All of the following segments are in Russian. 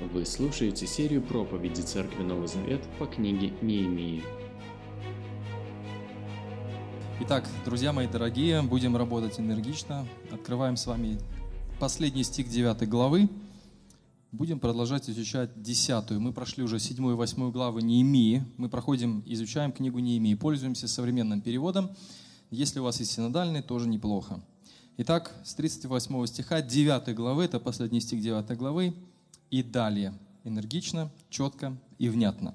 Вы слушаете серию проповедей Церкви Новый Завет по книге Неемии. Итак, друзья мои дорогие, будем работать энергично. Открываем с вами последний стих 9 главы. Будем продолжать изучать 10. Мы прошли уже 7 и 8 главы Неемии. Мы проходим, изучаем книгу Неемии, пользуемся современным переводом. Если у вас есть синодальный, тоже неплохо. Итак, с 38 стиха 9 главы, это последний стих 9 главы, и далее. Энергично, четко и внятно.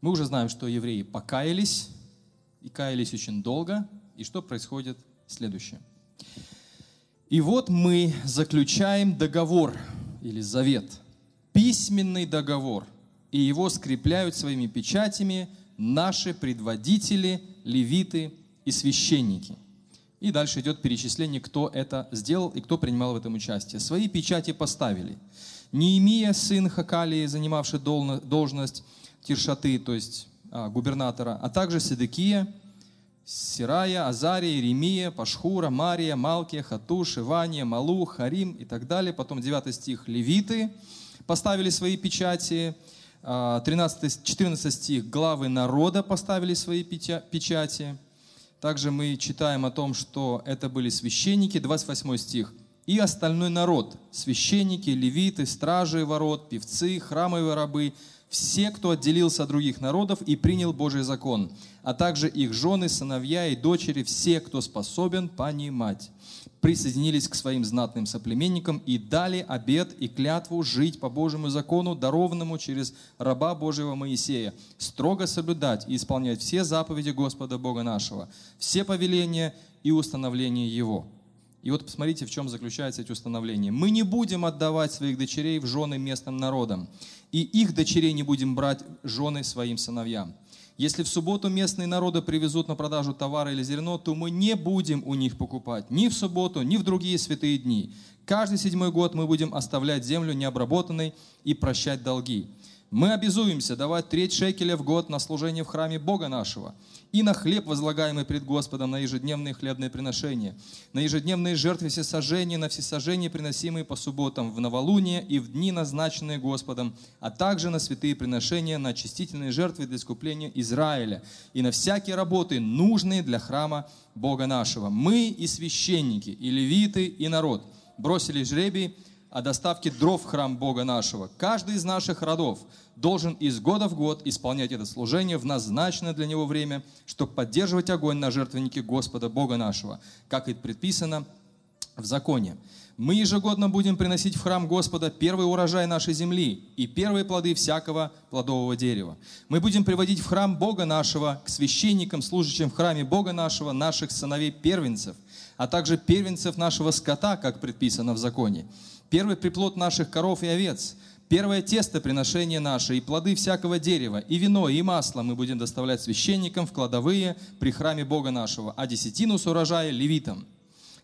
Мы уже знаем, что евреи покаялись, и каялись очень долго, и что происходит следующее. И вот мы заключаем договор или завет, письменный договор, и его скрепляют своими печатями наши предводители, левиты и священники – и дальше идет перечисление, кто это сделал и кто принимал в этом участие. Свои печати поставили. Неемия, сын Хакалии, занимавший должность Тиршаты, то есть а, губернатора, а также Седекия, Сирая, Азария, Иеремия, Пашхура, Мария, Малкия, Хатуш, Ивания, Малу, Харим и так далее. Потом 9 стих Левиты поставили свои печати. 13, а, 14 стих главы народа поставили свои печати. Также мы читаем о том, что это были священники, 28 стих, и остальной народ, священники, левиты, стражи ворот, певцы, храмовые рабы, все, кто отделился от других народов и принял Божий закон, а также их жены, сыновья и дочери, все, кто способен понимать присоединились к своим знатным соплеменникам и дали обет и клятву жить по Божьему закону, дарованному через раба Божьего Моисея, строго соблюдать и исполнять все заповеди Господа Бога нашего, все повеления и установления Его. И вот посмотрите, в чем заключаются эти установления. Мы не будем отдавать своих дочерей в жены местным народам, и их дочерей не будем брать жены своим сыновьям. Если в субботу местные народы привезут на продажу товары или зерно, то мы не будем у них покупать ни в субботу, ни в другие святые дни. Каждый седьмой год мы будем оставлять землю необработанной и прощать долги. Мы обязуемся давать треть шекеля в год на служение в храме Бога нашего и на хлеб, возлагаемый пред Господом, на ежедневные хлебные приношения, на ежедневные жертвы всесожжения, на всесожжения, приносимые по субботам, в новолуние и в дни, назначенные Господом, а также на святые приношения, на очистительные жертвы для искупления Израиля и на всякие работы, нужные для храма Бога нашего. Мы и священники, и левиты, и народ бросили жребий о доставке дров в храм Бога нашего. Каждый из наших родов должен из года в год исполнять это служение в назначенное для него время, чтобы поддерживать огонь на жертвеннике Господа Бога нашего, как и предписано в законе. Мы ежегодно будем приносить в храм Господа первый урожай нашей земли и первые плоды всякого плодового дерева. Мы будем приводить в храм Бога нашего к священникам, служащим в храме Бога нашего, наших сыновей первенцев, а также первенцев нашего скота, как предписано в законе первый приплод наших коров и овец, первое тесто приношение наше, и плоды всякого дерева, и вино, и масло мы будем доставлять священникам в кладовые при храме Бога нашего, а десятину с урожая левитам.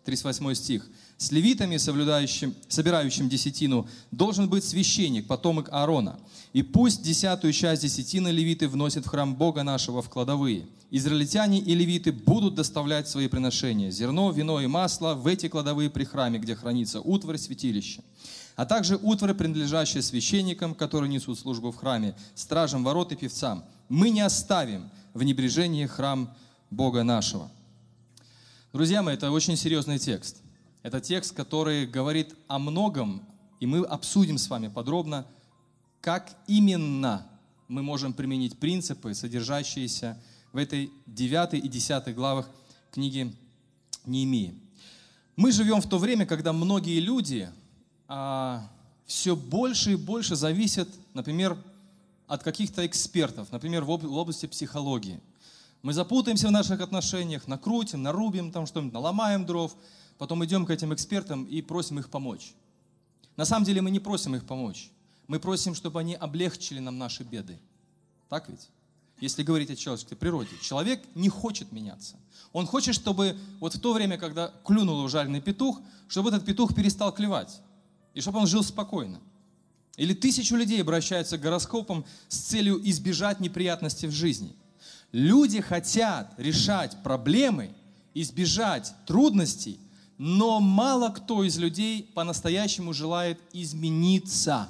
38 стих. С левитами, соблюдающим, собирающим десятину, должен быть священник, потомок Аарона. И пусть десятую часть десятины левиты вносят в храм Бога нашего в кладовые. Израильтяне и левиты будут доставлять свои приношения, зерно, вино и масло в эти кладовые при храме, где хранится утварь святилища а также утварь, принадлежащая священникам, которые несут службу в храме, стражам ворот и певцам. Мы не оставим в небрежении храм Бога нашего. Друзья мои, это очень серьезный текст. Это текст, который говорит о многом, и мы обсудим с вами подробно, как именно мы можем применить принципы, содержащиеся в этой 9 и 10 главах книги Неемии. Мы живем в то время, когда многие люди а, все больше и больше зависят, например, от каких-то экспертов, например, в области психологии. Мы запутаемся в наших отношениях, накрутим, нарубим, там что-нибудь, наломаем дров – потом идем к этим экспертам и просим их помочь. На самом деле мы не просим их помочь. Мы просим, чтобы они облегчили нам наши беды. Так ведь? Если говорить о человеческой природе. Человек не хочет меняться. Он хочет, чтобы вот в то время, когда клюнул ужаленный петух, чтобы этот петух перестал клевать. И чтобы он жил спокойно. Или тысячу людей обращаются к гороскопам с целью избежать неприятностей в жизни. Люди хотят решать проблемы, избежать трудностей, но мало кто из людей по-настоящему желает измениться.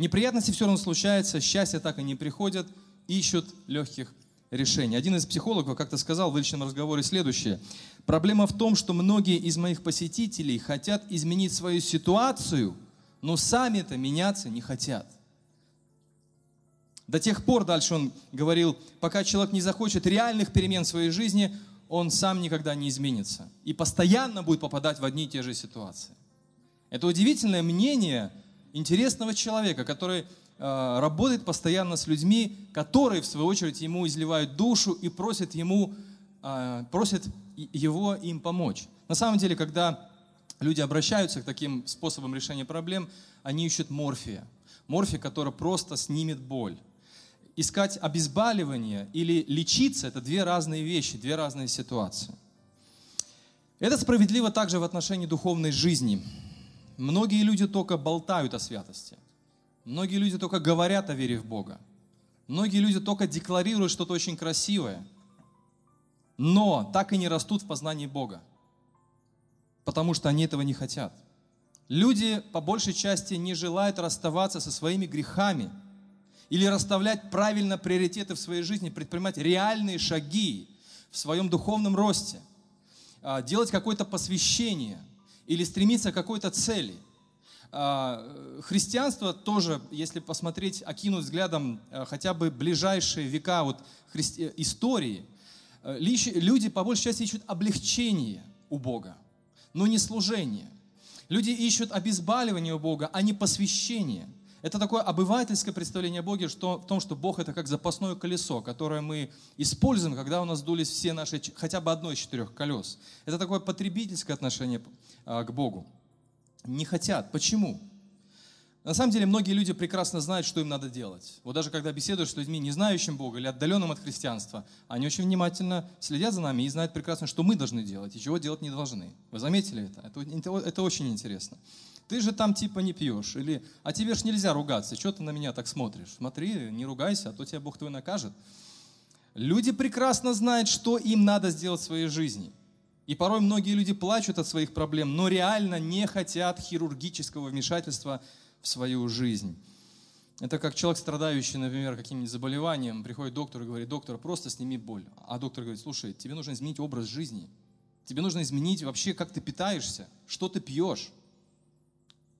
Неприятности все равно случаются, счастье так и не приходят, ищут легких решений. Один из психологов как-то сказал в личном разговоре следующее. Проблема в том, что многие из моих посетителей хотят изменить свою ситуацию, но сами-то меняться не хотят. До тех пор, дальше он говорил, пока человек не захочет реальных перемен в своей жизни, он сам никогда не изменится. И постоянно будет попадать в одни и те же ситуации. Это удивительное мнение интересного человека, который э, работает постоянно с людьми, которые, в свою очередь, ему изливают душу и просят, ему, э, просят его им помочь. На самом деле, когда люди обращаются к таким способам решения проблем, они ищут морфия. Морфия, который просто снимет боль искать обезболивание или лечиться – это две разные вещи, две разные ситуации. Это справедливо также в отношении духовной жизни. Многие люди только болтают о святости. Многие люди только говорят о вере в Бога. Многие люди только декларируют что-то очень красивое, но так и не растут в познании Бога, потому что они этого не хотят. Люди по большей части не желают расставаться со своими грехами – или расставлять правильно приоритеты в своей жизни, предпринимать реальные шаги в своем духовном росте, а, делать какое-то посвящение или стремиться к какой-то цели. А, христианство тоже, если посмотреть, окинуть взглядом а, хотя бы ближайшие века вот христи... истории, люди по большей части ищут облегчение у Бога, но не служение. Люди ищут обезболивание у Бога, а не посвящение – это такое обывательское представление о Боге что, в том, что Бог это как запасное колесо, которое мы используем, когда у нас дулись все наши, хотя бы одно из четырех колес. Это такое потребительское отношение к Богу. Не хотят. Почему? На самом деле многие люди прекрасно знают, что им надо делать. Вот даже когда беседуешь с людьми, не знающим Бога или отдаленным от христианства, они очень внимательно следят за нами и знают прекрасно, что мы должны делать и чего делать не должны. Вы заметили это? Это, это очень интересно ты же там типа не пьешь, или, а тебе ж нельзя ругаться, что ты на меня так смотришь? Смотри, не ругайся, а то тебя Бог твой накажет. Люди прекрасно знают, что им надо сделать в своей жизни. И порой многие люди плачут от своих проблем, но реально не хотят хирургического вмешательства в свою жизнь. Это как человек, страдающий, например, каким-нибудь заболеванием, приходит к доктору и говорит, доктор, просто сними боль. А доктор говорит, слушай, тебе нужно изменить образ жизни. Тебе нужно изменить вообще, как ты питаешься, что ты пьешь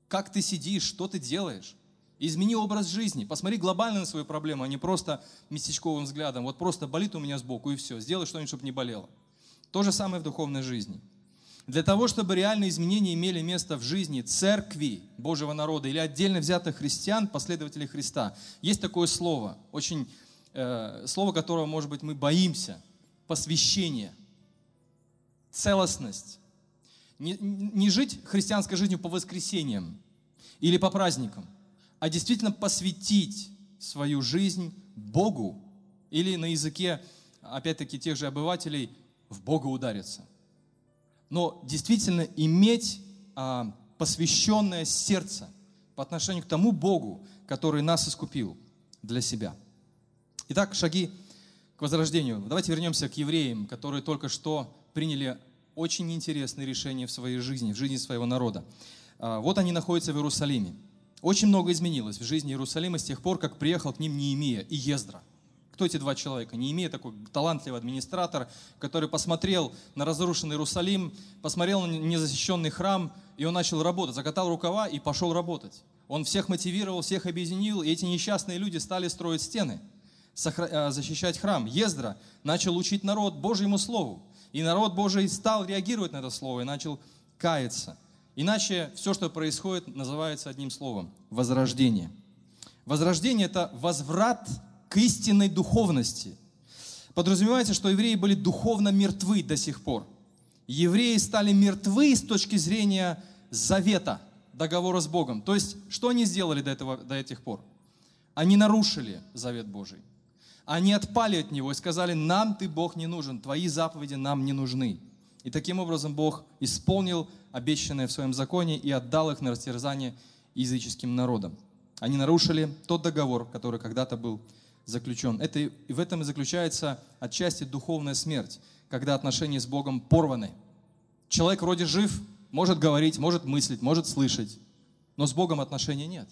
как ты сидишь, что ты делаешь. Измени образ жизни. Посмотри глобально на свою проблему, а не просто местечковым взглядом. Вот просто болит у меня сбоку и все. Сделай что-нибудь, чтобы не болело. То же самое в духовной жизни. Для того, чтобы реальные изменения имели место в жизни церкви Божьего народа или отдельно взятых христиан, последователей Христа, есть такое слово, очень э, слово, которого, может быть, мы боимся, посвящение, целостность, не, не жить христианской жизнью по воскресеньям или по праздникам, а действительно посвятить свою жизнь Богу или на языке, опять-таки, тех же обывателей, в Бога удариться. Но действительно иметь а, посвященное сердце по отношению к тому Богу, который нас искупил для себя. Итак, шаги к возрождению. Давайте вернемся к евреям, которые только что приняли очень интересные решения в своей жизни, в жизни своего народа. А, вот они находятся в Иерусалиме. Очень много изменилось в жизни Иерусалима с тех пор, как приехал к ним Неемия и Ездра. Кто эти два человека? Неемия такой талантливый администратор, который посмотрел на разрушенный Иерусалим, посмотрел на незащищенный храм, и он начал работать, закатал рукава и пошел работать. Он всех мотивировал, всех объединил, и эти несчастные люди стали строить стены, а, защищать храм. Ездра начал учить народ Божьему Слову. И народ Божий стал реагировать на это слово и начал каяться. Иначе все, что происходит, называется одним словом – возрождение. Возрождение – это возврат к истинной духовности. Подразумевается, что евреи были духовно мертвы до сих пор. Евреи стали мертвы с точки зрения завета, договора с Богом. То есть, что они сделали до, этого, до этих пор? Они нарушили завет Божий. Они отпали от него и сказали, нам ты, Бог, не нужен, твои заповеди нам не нужны. И таким образом Бог исполнил обещанное в своем законе и отдал их на растерзание языческим народам. Они нарушили тот договор, который когда-то был заключен. Это, и в этом и заключается отчасти духовная смерть, когда отношения с Богом порваны. Человек вроде жив, может говорить, может мыслить, может слышать, но с Богом отношений нет.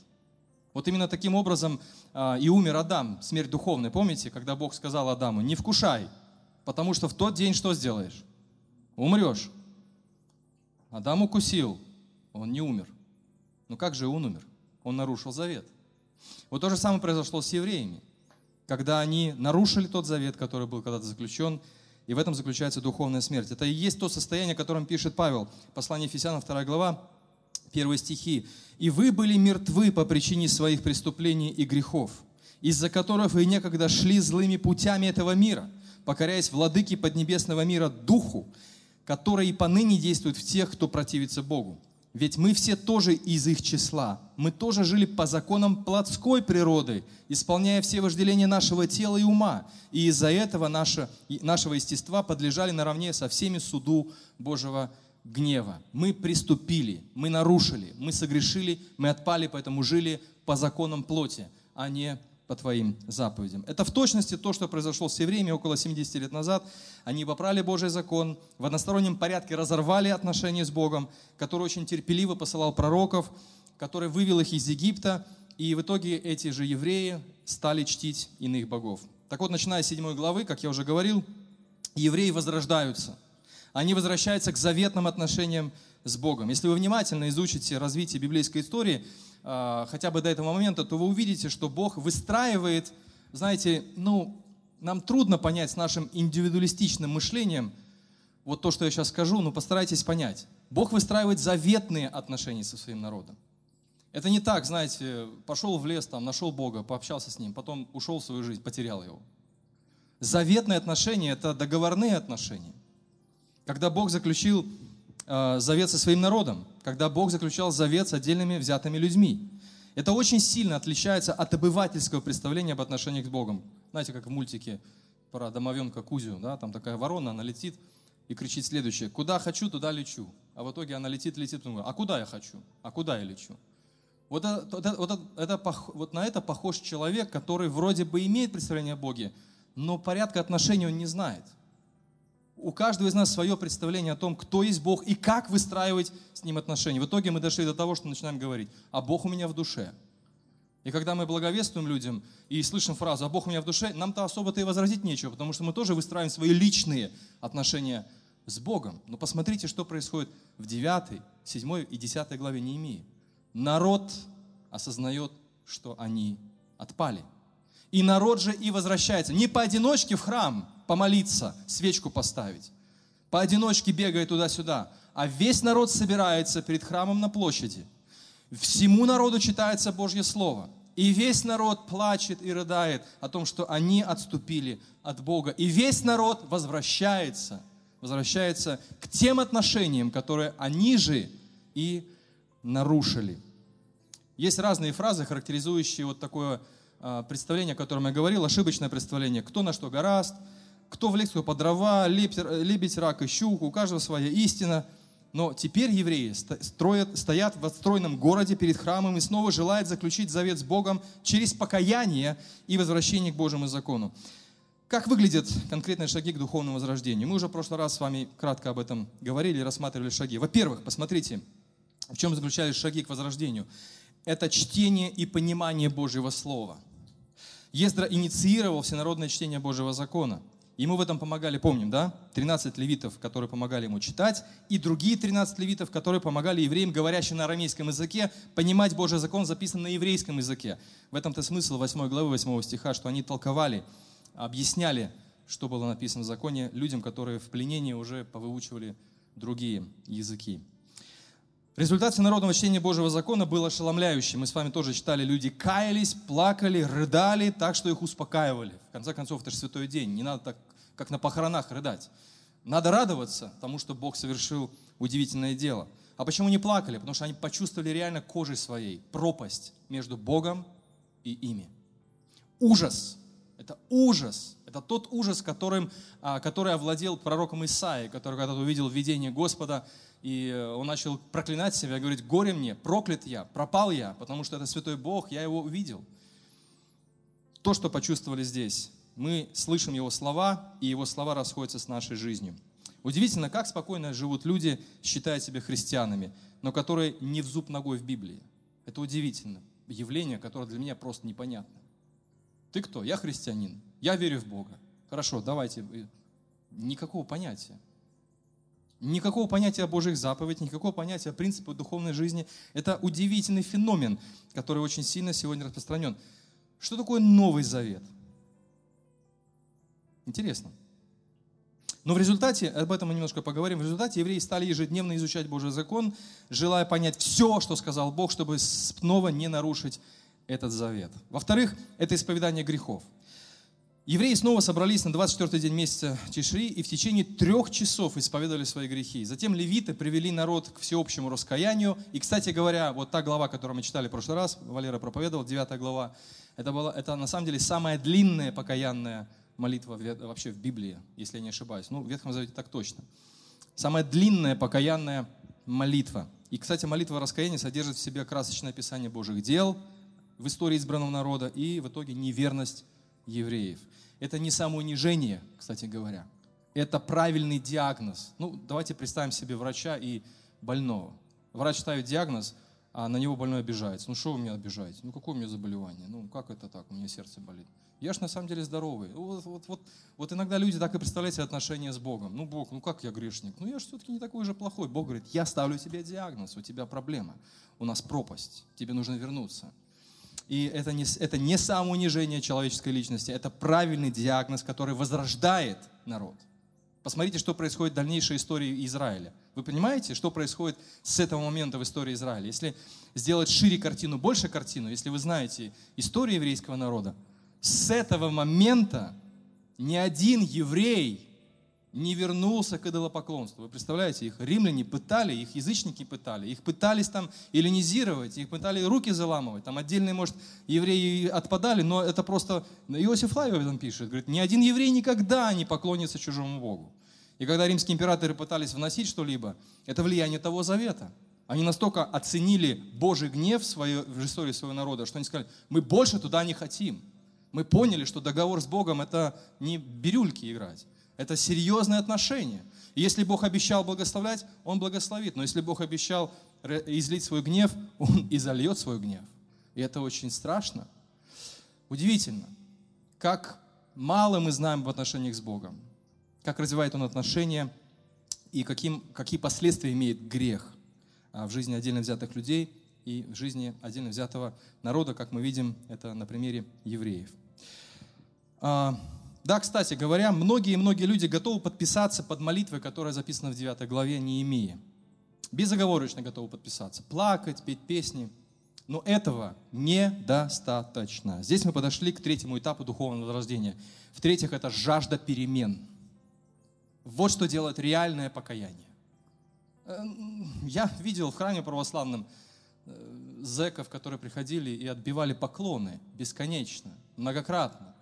Вот именно таким образом а, и умер Адам, смерть духовная. Помните, когда Бог сказал Адаму, не вкушай, потому что в тот день что сделаешь? Умрешь. Адам укусил, он не умер. Но как же он умер? Он нарушил завет. Вот то же самое произошло с евреями, когда они нарушили тот завет, который был когда-то заключен, и в этом заключается духовная смерть. Это и есть то состояние, о котором пишет Павел. Послание Ефесянам, 2 глава, первые стихи. «И вы были мертвы по причине своих преступлений и грехов, из-за которых вы некогда шли злыми путями этого мира, покоряясь владыке поднебесного мира Духу, который и поныне действует в тех, кто противится Богу. Ведь мы все тоже из их числа. Мы тоже жили по законам плотской природы, исполняя все вожделения нашего тела и ума. И из-за этого наше, нашего естества подлежали наравне со всеми суду Божьего гнева. Мы приступили, мы нарушили, мы согрешили, мы отпали, поэтому жили по законам плоти, а не по твоим заповедям. Это в точности то, что произошло с евреями около 70 лет назад. Они попрали Божий закон, в одностороннем порядке разорвали отношения с Богом, который очень терпеливо посылал пророков, который вывел их из Египта, и в итоге эти же евреи стали чтить иных богов. Так вот, начиная с 7 главы, как я уже говорил, евреи возрождаются. Они возвращаются к заветным отношениям с Богом. Если вы внимательно изучите развитие библейской истории, хотя бы до этого момента, то вы увидите, что Бог выстраивает, знаете, ну, нам трудно понять с нашим индивидуалистичным мышлением вот то, что я сейчас скажу, но постарайтесь понять. Бог выстраивает заветные отношения со своим народом. Это не так, знаете, пошел в лес, там, нашел Бога, пообщался с Ним, потом ушел в свою жизнь, потерял Его. Заветные отношения – это договорные отношения. Когда Бог заключил завет со своим народом, когда Бог заключал завет с отдельными взятыми людьми. Это очень сильно отличается от обывательского представления об отношениях с Богом. Знаете, как в мультике про домовенка Кузю, да, там такая ворона, она летит и кричит следующее, куда хочу, туда лечу. А в итоге она летит, летит, говорит, а куда я хочу, а куда я лечу. Вот, это, вот, это, вот, это, вот на это похож человек, который вроде бы имеет представление о Боге, но порядка отношений он не знает – у каждого из нас свое представление о том, кто есть Бог и как выстраивать с Ним отношения. В итоге мы дошли до того, что начинаем говорить, а Бог у меня в душе. И когда мы благовествуем людям и слышим фразу «а Бог у меня в душе», нам-то особо-то и возразить нечего, потому что мы тоже выстраиваем свои личные отношения с Богом. Но посмотрите, что происходит в 9, 7 и 10 главе Неемии. Народ осознает, что они отпали. И народ же и возвращается. Не поодиночке в храм, помолиться, свечку поставить. Поодиночке бегая туда-сюда. А весь народ собирается перед храмом на площади. Всему народу читается Божье Слово. И весь народ плачет и рыдает о том, что они отступили от Бога. И весь народ возвращается, возвращается к тем отношениям, которые они же и нарушили. Есть разные фразы, характеризующие вот такое а, представление, о котором я говорил, ошибочное представление. Кто на что гораст – кто в лекцию по дрова, лебедь, рак и щуку, у каждого своя истина. Но теперь евреи строят, стоят в отстроенном городе перед храмом и снова желают заключить завет с Богом через покаяние и возвращение к Божьему закону. Как выглядят конкретные шаги к духовному возрождению? Мы уже в прошлый раз с вами кратко об этом говорили, рассматривали шаги. Во-первых, посмотрите, в чем заключались шаги к возрождению. Это чтение и понимание Божьего Слова. Ездра инициировал всенародное чтение Божьего закона – Ему в этом помогали, помним, да? 13 левитов, которые помогали ему читать, и другие 13 левитов, которые помогали евреям, говорящим на арамейском языке, понимать Божий закон, записан на еврейском языке. В этом-то смысл 8 главы 8 стиха, что они толковали, объясняли, что было написано в законе людям, которые в пленении уже повыучивали другие языки. Результат всенародного чтения Божьего закона был ошеломляющим. Мы с вами тоже читали, люди каялись, плакали, рыдали, так что их успокаивали. В конце концов, это же святой день, не надо так как на похоронах рыдать. Надо радоваться тому, что Бог совершил удивительное дело. А почему не плакали? Потому что они почувствовали реально кожей своей пропасть между Богом и ими. Ужас. Это ужас. Это тот ужас, которым, а, который овладел пророком Исаией, который когда-то увидел видение Господа, и э, он начал проклинать себя, говорить, горе мне, проклят я, пропал я, потому что это святой Бог, я его увидел. То, что почувствовали здесь, мы слышим Его слова, и Его слова расходятся с нашей жизнью. Удивительно, как спокойно живут люди, считая себя христианами, но которые не в зуб ногой в Библии. Это удивительно. явление, которое для меня просто непонятно. Ты кто? Я христианин. Я верю в Бога. Хорошо, давайте. Никакого понятия. Никакого понятия о Божьих заповедях, никакого понятия о принципах духовной жизни. Это удивительный феномен, который очень сильно сегодня распространен. Что такое Новый Завет? Интересно. Но в результате, об этом мы немножко поговорим, в результате евреи стали ежедневно изучать Божий закон, желая понять все, что сказал Бог, чтобы снова не нарушить этот завет. Во-вторых, это исповедание грехов. Евреи снова собрались на 24-й день месяца Тишри и в течение трех часов исповедовали свои грехи. Затем левиты привели народ к всеобщему раскаянию. И, кстати говоря, вот та глава, которую мы читали в прошлый раз, Валера проповедовал, 9 глава, это, была, это на самом деле самая длинная покаянная молитва вообще в Библии, если я не ошибаюсь. Ну, в Ветхом Завете так точно. Самая длинная покаянная молитва. И, кстати, молитва раскаяния содержит в себе красочное описание Божьих дел в истории избранного народа и в итоге неверность евреев. Это не самоунижение, кстати говоря. Это правильный диагноз. Ну, давайте представим себе врача и больного. Врач ставит диагноз, а на него больной обижается. Ну, что вы меня обижаете? Ну, какое у меня заболевание? Ну, как это так? У меня сердце болит. Я же на самом деле здоровый. Вот, вот, вот, вот иногда люди так и представляют себе отношения с Богом. Ну, Бог, ну как я грешник? Ну, я же все-таки не такой же плохой. Бог говорит, я ставлю тебе диагноз, у тебя проблема. У нас пропасть, тебе нужно вернуться. И это не, это не самоунижение человеческой личности, это правильный диагноз, который возрождает народ. Посмотрите, что происходит в дальнейшей истории Израиля. Вы понимаете, что происходит с этого момента в истории Израиля? Если сделать шире картину, больше картину, если вы знаете историю еврейского народа, с этого момента ни один еврей не вернулся к идолопоклонству. Вы представляете, их римляне пытали, их язычники пытали, их пытались там эллинизировать, их пытали руки заламывать. Там отдельные, может, евреи отпадали, но это просто... Иосиф Флавий об этом пишет. Говорит, ни один еврей никогда не поклонится чужому Богу. И когда римские императоры пытались вносить что-либо, это влияние того завета. Они настолько оценили Божий гнев в, свое, в истории своего народа, что они сказали, мы больше туда не хотим. Мы поняли, что договор с Богом – это не бирюльки играть. Это серьезные отношения. И если Бог обещал благословлять, Он благословит. Но если Бог обещал излить свой гнев, Он и зальет свой гнев. И это очень страшно. Удивительно, как мало мы знаем в отношениях с Богом, как развивает Он отношения и каким, какие последствия имеет грех а, в жизни отдельно взятых людей и в жизни отдельно взятого народа, как мы видим это на примере евреев. А, да, кстати говоря, многие-многие люди готовы подписаться под молитвой, которая записана в 9 главе Неемии. Безоговорочно готовы подписаться. Плакать, петь песни. Но этого недостаточно. Здесь мы подошли к третьему этапу духовного возрождения. В-третьих, это жажда перемен. Вот что делает реальное покаяние. Э, я видел в храме православном э, зеков, которые приходили и отбивали поклоны бесконечно, многократно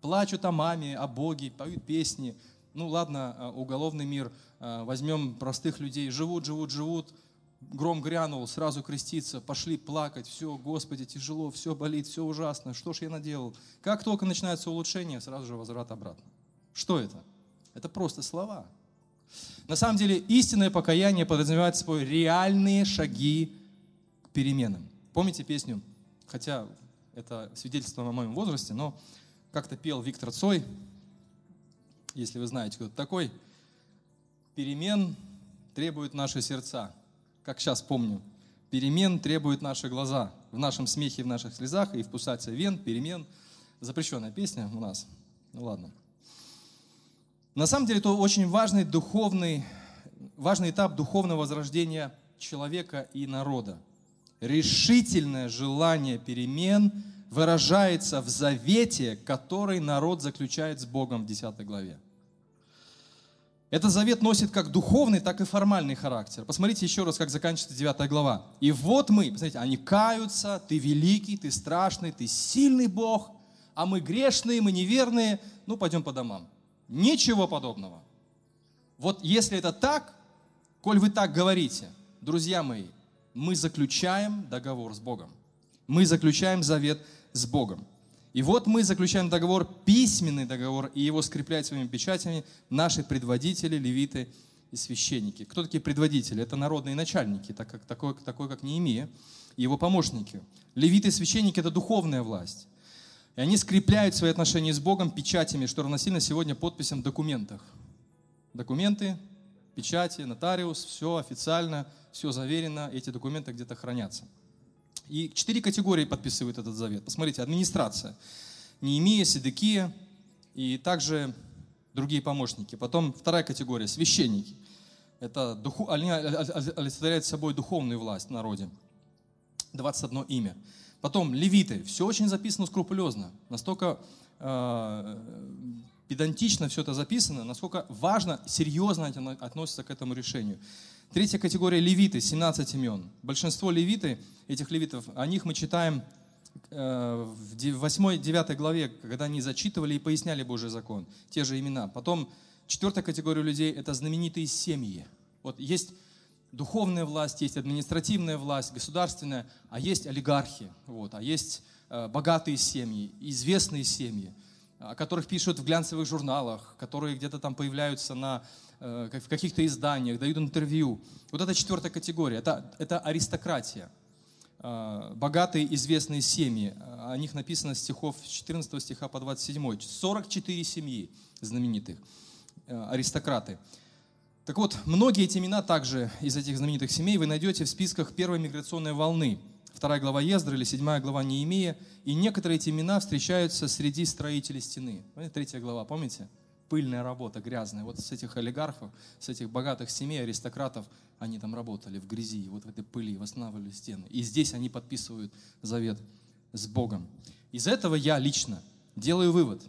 плачут о маме, о Боге, поют песни. Ну ладно, а, уголовный мир, а, возьмем простых людей, живут, живут, живут, гром грянул, сразу креститься, пошли плакать, все, Господи, тяжело, все болит, все ужасно, что ж я наделал? Как только начинается улучшение, сразу же возврат обратно. Что это? Это просто слова. На самом деле истинное покаяние подразумевает собой реальные шаги к переменам. Помните песню? Хотя это свидетельство о моем возрасте, но как-то пел Виктор Цой, если вы знаете, кто это такой. Перемен требуют наши сердца. Как сейчас помню. Перемен требуют наши глаза. В нашем смехе, в наших слезах и в пусате вен. Перемен. Запрещенная песня у нас. Ну ладно. На самом деле это очень важный духовный, важный этап духовного возрождения человека и народа. Решительное желание перемен – выражается в завете, который народ заключает с Богом в 10 главе. Этот завет носит как духовный, так и формальный характер. Посмотрите еще раз, как заканчивается 9 глава. И вот мы, посмотрите, они каются, ты великий, ты страшный, ты сильный Бог, а мы грешные, мы неверные, ну пойдем по домам. Ничего подобного. Вот если это так, коль вы так говорите, друзья мои, мы заключаем договор с Богом. Мы заключаем завет с Богом. И вот мы заключаем договор, письменный договор, и его скрепляют своими печатями наши предводители, левиты и священники. Кто такие предводители? Это народные начальники, так как, такой, такой как Неемия и его помощники. Левиты и священники – это духовная власть. И они скрепляют свои отношения с Богом печатями, что равносильно сегодня подписям в документах. Документы, печати, нотариус, все официально, все заверено, эти документы где-то хранятся. И четыре категории подписывают этот завет. Посмотрите, администрация. Неемия, Седекия и также другие помощники. Потом вторая категория – священники. Это духу, они олицетворяют собой духовную власть в народе. 21 имя. Потом левиты. Все очень записано скрупулезно. Настолько э, педантично все это записано, насколько важно, серьезно относится к этому решению. Третья категория левиты, 17 имен. Большинство левиты, этих левитов, о них мы читаем э, в 8-9 главе, когда они зачитывали и поясняли Божий закон, те же имена. Потом четвертая категория людей – это знаменитые семьи. Вот есть духовная власть, есть административная власть, государственная, а есть олигархи, вот, а есть э, богатые семьи, известные семьи, о которых пишут в глянцевых журналах, которые где-то там появляются на, э, в каких-то изданиях, дают интервью. Вот это четвертая категория, это, это аристократия. Э, богатые известные семьи, о них написано стихов с 14 стиха по 27. 44 семьи знаменитых, аристократы. Так вот, многие эти имена также из этих знаменитых семей вы найдете в списках первой миграционной волны. Вторая глава Ездры или седьмая глава Неемия. И некоторые эти имена встречаются среди строителей стены. Третья глава, помните? Пыльная работа, грязная. Вот с этих олигархов, с этих богатых семей, аристократов, они там работали в грязи, вот в этой пыли, восстанавливали стены. И здесь они подписывают завет с Богом. Из этого я лично делаю вывод.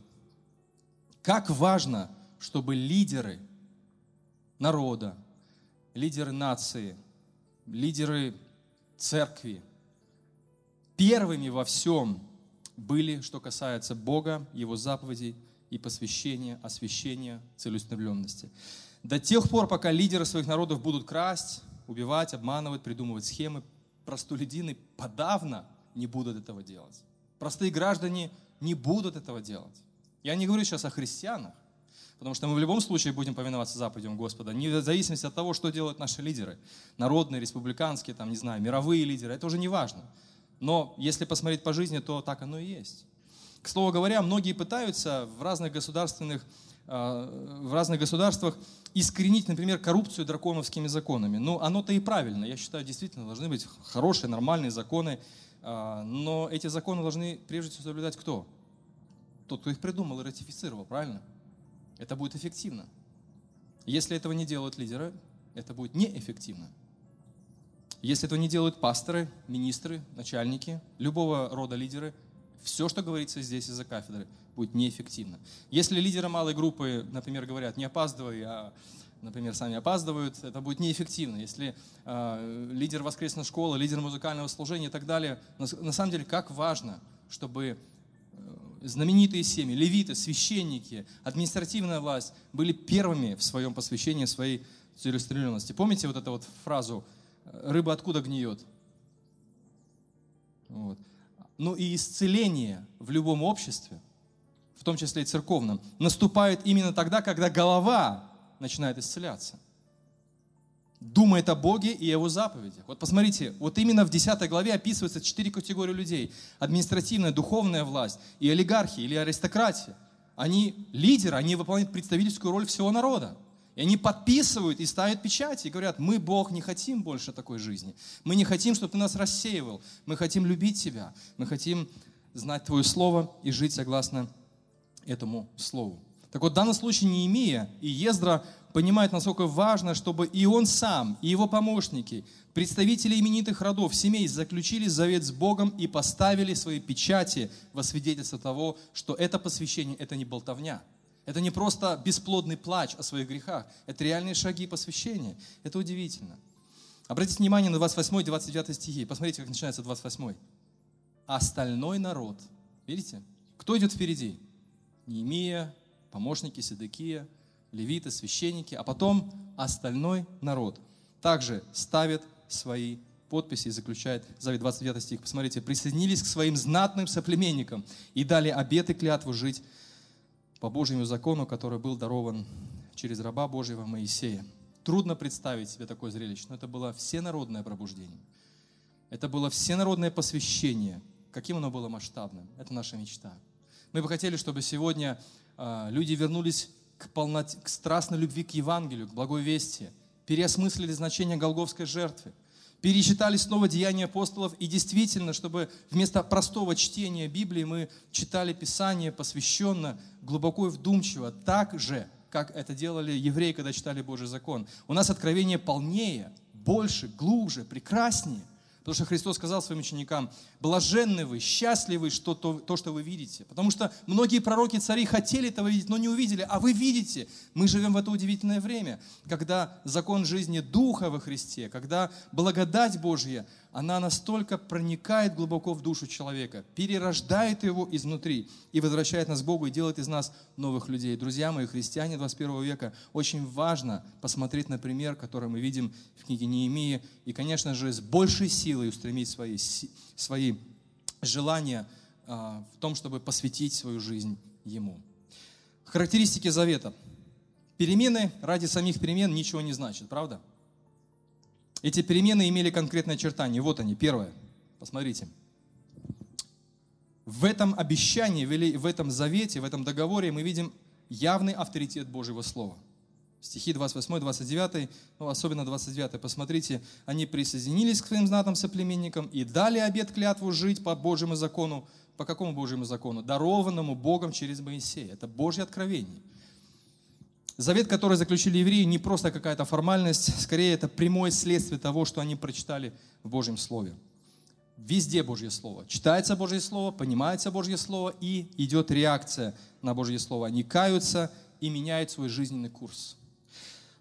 Как важно, чтобы лидеры – народа, лидеры нации, лидеры церкви первыми во всем были, что касается Бога, Его заповедей и посвящения, освящения, целеустремленности. До тех пор, пока лидеры своих народов будут красть, убивать, обманывать, придумывать схемы, простолюдины подавно не будут этого делать. Простые граждане не будут этого делать. Я не говорю сейчас о христианах. Потому что мы в любом случае будем повиноваться заповедям Господа, не в зависимости от того, что делают наши лидеры. Народные, республиканские, там, не знаю, мировые лидеры, это уже не важно. Но если посмотреть по жизни, то так оно и есть. К слову говоря, многие пытаются в разных государственных а, в разных государствах искоренить, например, коррупцию драконовскими законами. Ну, оно-то и правильно. Я считаю, действительно, должны быть хорошие, нормальные законы. А, но эти законы должны прежде всего соблюдать кто? Тот, кто их придумал и ратифицировал, правильно? Это будет эффективно. Если этого не делают лидеры, это будет неэффективно. Если этого не делают пасторы, министры, начальники, любого рода лидеры, все, что говорится здесь из-за кафедры, будет неэффективно. Если лидеры малой группы, например, говорят, не опаздывай, а, например, сами опаздывают, это будет неэффективно. Если э, лидер воскресной школы, лидер музыкального служения и так далее, на, на самом деле, как важно, чтобы знаменитые семьи, левиты, священники, административная власть были первыми в своем посвящении своей целеустремленности. Помните вот эту вот фразу «рыба откуда гниет?» вот. Ну и исцеление в любом обществе, в том числе и церковном, наступает именно тогда, когда голова начинает исцеляться – думает о Боге и его заповедях. Вот посмотрите, вот именно в 10 главе описываются четыре категории людей. Административная, духовная власть и олигархи или аристократия. Они лидеры, они выполняют представительскую роль всего народа. И они подписывают и ставят печати и говорят, мы, Бог, не хотим больше такой жизни. Мы не хотим, чтобы ты нас рассеивал. Мы хотим любить тебя. Мы хотим знать Твое Слово и жить согласно этому Слову. Так вот, в данном случае Неемия и Ездра понимают, насколько важно, чтобы и он сам, и его помощники, представители именитых родов, семей заключили завет с Богом и поставили свои печати во свидетельство того, что это посвящение – это не болтовня. Это не просто бесплодный плач о своих грехах. Это реальные шаги посвящения. Это удивительно. Обратите внимание на 28 и 29 стихи. Посмотрите, как начинается 28. Остальной народ. Видите? Кто идет впереди? Неемия, помощники Седекия, левиты, священники, а потом остальной народ также ставит свои подписи и заключает завет 29 стих. Посмотрите, присоединились к своим знатным соплеменникам и дали обет и клятву жить по Божьему закону, который был дарован через раба Божьего Моисея. Трудно представить себе такое зрелище, но это было всенародное пробуждение. Это было всенародное посвящение. Каким оно было масштабным? Это наша мечта. Мы бы хотели, чтобы сегодня э, люди вернулись к, полноте, к страстной любви к Евангелию, к благой вести, переосмыслили значение Голговской жертвы, перечитали снова деяния апостолов и действительно, чтобы вместо простого чтения Библии мы читали Писание посвященно, глубоко и вдумчиво, так же, как это делали евреи, когда читали Божий закон. У нас откровение полнее, больше, глубже, прекраснее. Потому что Христос сказал своим ученикам, блаженны вы, счастливы, что то, то, что вы видите. Потому что многие пророки, цари хотели этого видеть, но не увидели, а вы видите. Мы живем в это удивительное время, когда закон жизни Духа во Христе, когда благодать Божья, она настолько проникает глубоко в душу человека, перерождает его изнутри и возвращает нас к Богу и делает из нас новых людей. Друзья мои, христиане 21 века, очень важно посмотреть на пример, который мы видим в книге Неемии, и, конечно же, с большей силой устремить свои, свои желания а, в том, чтобы посвятить свою жизнь Ему. Характеристики завета. Перемены ради самих перемен ничего не значат, правда? Эти перемены имели конкретное очертание. Вот они. Первое. Посмотрите. В этом обещании, в этом завете, в этом договоре мы видим явный авторитет Божьего Слова. Стихи 28, 29, ну, особенно 29. Посмотрите, они присоединились к своим знатным соплеменникам и дали обет клятву жить по Божьему закону. По какому Божьему закону? Дарованному Богом через Моисея. Это Божье откровение. Завет, который заключили евреи, не просто какая-то формальность, скорее это прямое следствие того, что они прочитали в Божьем Слове. Везде Божье Слово. Читается Божье Слово, понимается Божье Слово и идет реакция на Божье Слово. Они каются и меняют свой жизненный курс.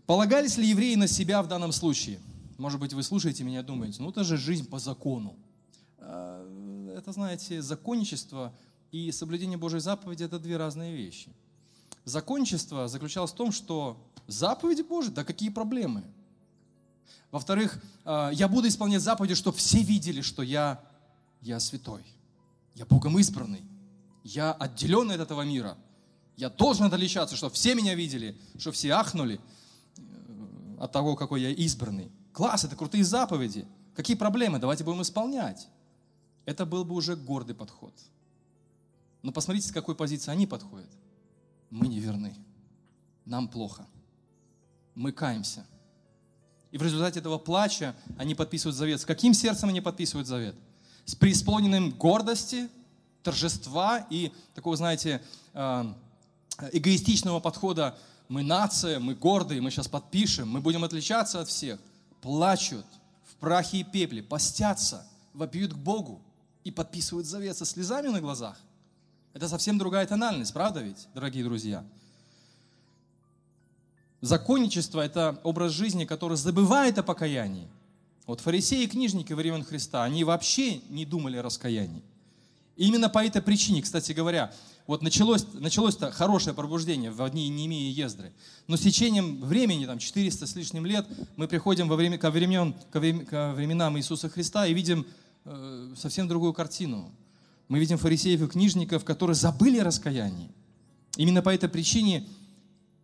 Полагались ли евреи на себя в данном случае? Может быть, вы слушаете меня думаете, ну это же жизнь по закону. А, это, знаете, законничество и соблюдение Божьей заповеди – это две разные вещи – закончество заключалось в том, что заповеди Божьи, да какие проблемы? Во-вторых, а, я буду исполнять заповеди, чтобы все видели, что я, я святой, я Богом избранный, я отделенный от этого мира. Я должен отличаться, чтобы все меня видели, чтобы все ахнули э, от того, какой я избранный. Класс, это крутые заповеди. Какие проблемы? Давайте будем исполнять. Это был бы уже гордый подход. Но посмотрите, с какой позиции они подходят мы не верны, нам плохо, мы каемся. И в результате этого плача они подписывают завет. С каким сердцем они подписывают завет? С преисполненным гордости, торжества и такого, знаете, э, эгоистичного подхода. Мы нация, мы гордые, мы сейчас подпишем, мы будем отличаться от всех. Плачут в прахе и пепле, постятся, вопьют к Богу и подписывают завет со слезами на глазах. Это совсем другая тональность, правда ведь, дорогие друзья? Законничество – это образ жизни, который забывает о покаянии. Вот фарисеи и книжники времен Христа, они вообще не думали о раскаянии. И именно по этой причине, кстати говоря, вот началось, началось-то хорошее пробуждение в одни Неемии и Ездры. Но с течением времени, там 400 с лишним лет, мы приходим во время, ко, времен, ко временам Иисуса Христа и видим э, совсем другую картину мы видим фарисеев и книжников, которые забыли о раскаянии. Именно по этой причине,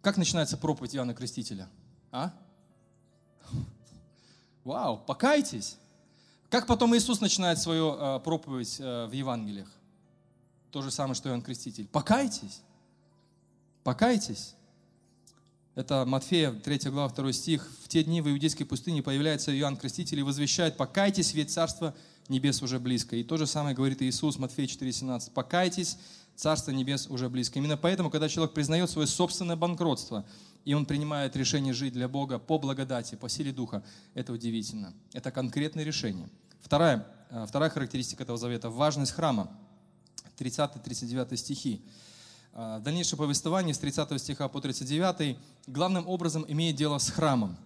как начинается проповедь Иоанна Крестителя? А? Вау, покайтесь. Как потом Иисус начинает свою э, проповедь э, в Евангелиях? То же самое, что Иоанн Креститель. Покайтесь. Покайтесь. Это Матфея, 3 глава, 2 стих. В те дни в иудейской пустыне появляется Иоанн Креститель и возвещает, покайтесь, ведь Царство небес уже близко. И то же самое говорит Иисус, Матфея 4,17. Покайтесь, Царство небес уже близко. Именно поэтому, когда человек признает свое собственное банкротство, и он принимает решение жить для Бога по благодати, по силе Духа, это удивительно. Это конкретное решение. Вторая, э, вторая характеристика этого завета – важность храма. 30-39 стихи. Э, дальнейшее повествование с 30 стиха по 39 главным образом имеет дело с храмом.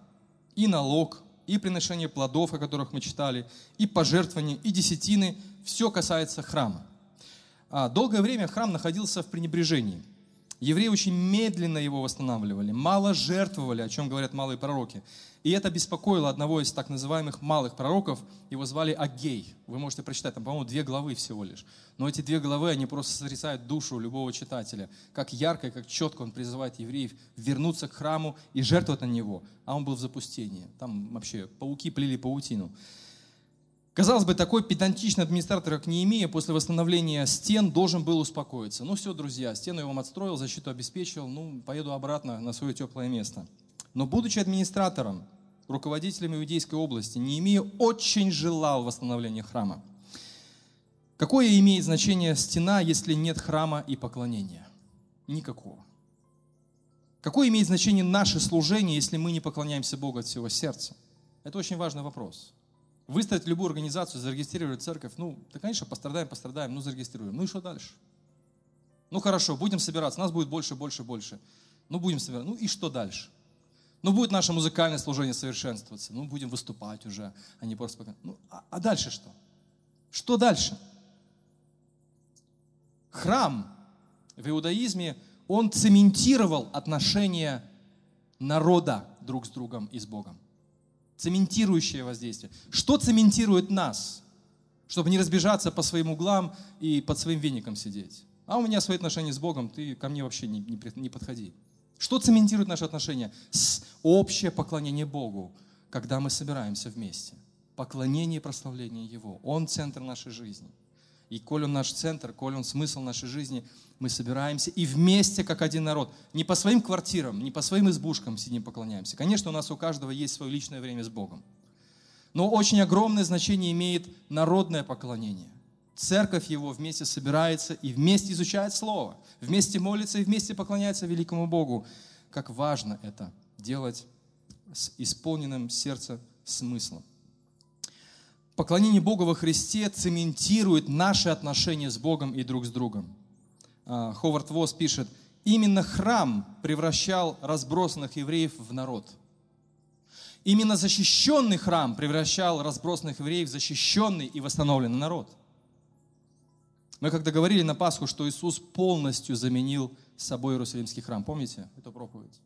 И налог, и приношение плодов, о которых мы читали, и пожертвования, и десятины. Все касается храма. А долгое время храм находился в пренебрежении. Евреи очень медленно его восстанавливали, мало жертвовали, о чем говорят малые пророки. И это беспокоило одного из так называемых малых пророков, его звали Агей. Вы можете прочитать, там, по-моему, две главы всего лишь. Но эти две главы, они просто сотрясают душу любого читателя. Как ярко и как четко он призывает евреев вернуться к храму и жертвовать на него. А он был в запустении. Там вообще пауки плели паутину. Казалось бы, такой педантичный администратор, как Неемия, после восстановления стен должен был успокоиться. Ну все, друзья, стену я вам отстроил, защиту обеспечил, ну поеду обратно на свое теплое место. Но будучи администратором, руководителем Иудейской области, Неемия очень желал восстановления храма. Какое имеет значение стена, если нет храма и поклонения? Никакого. Какое имеет значение наше служение, если мы не поклоняемся Богу от всего сердца? Это очень важный вопрос. Выстроить любую организацию, зарегистрировать церковь, ну, да, конечно, пострадаем, пострадаем, ну, зарегистрируем. Ну и что дальше? Ну, хорошо, будем собираться, нас будет больше, больше, больше. Ну, будем собираться. Ну и что дальше? Ну, будет наше музыкальное служение совершенствоваться. Ну, будем выступать уже, а не просто... Ну, а, а дальше что? Что дальше? Храм в иудаизме, он цементировал отношения народа друг с другом и с Богом цементирующее воздействие. Что цементирует нас, чтобы не разбежаться по своим углам и под своим веником сидеть? А у меня свои отношения с Богом, ты ко мне вообще не, не, не подходи. Что цементирует наши отношения? С общее поклонение Богу, когда мы собираемся вместе. Поклонение и прославление Его. Он центр нашей жизни. И коль он наш центр, коль он смысл нашей жизни, мы собираемся и вместе, как один народ. Не по своим квартирам, не по своим избушкам сидим поклоняемся. Конечно, у нас у каждого есть свое личное время с Богом. Но очень огромное значение имеет народное поклонение. Церковь его вместе собирается и вместе изучает Слово, вместе молится и вместе поклоняется великому Богу. Как важно это делать с исполненным сердцем смыслом. Поклонение Богу во Христе цементирует наши отношения с Богом и друг с другом. А, Ховард Восс пишет, именно храм превращал разбросанных евреев в народ. Именно защищенный храм превращал разбросанных евреев в защищенный и восстановленный народ. Мы когда говорили на Пасху, что Иисус полностью заменил собой Иерусалимский храм. Помните эту проповедь?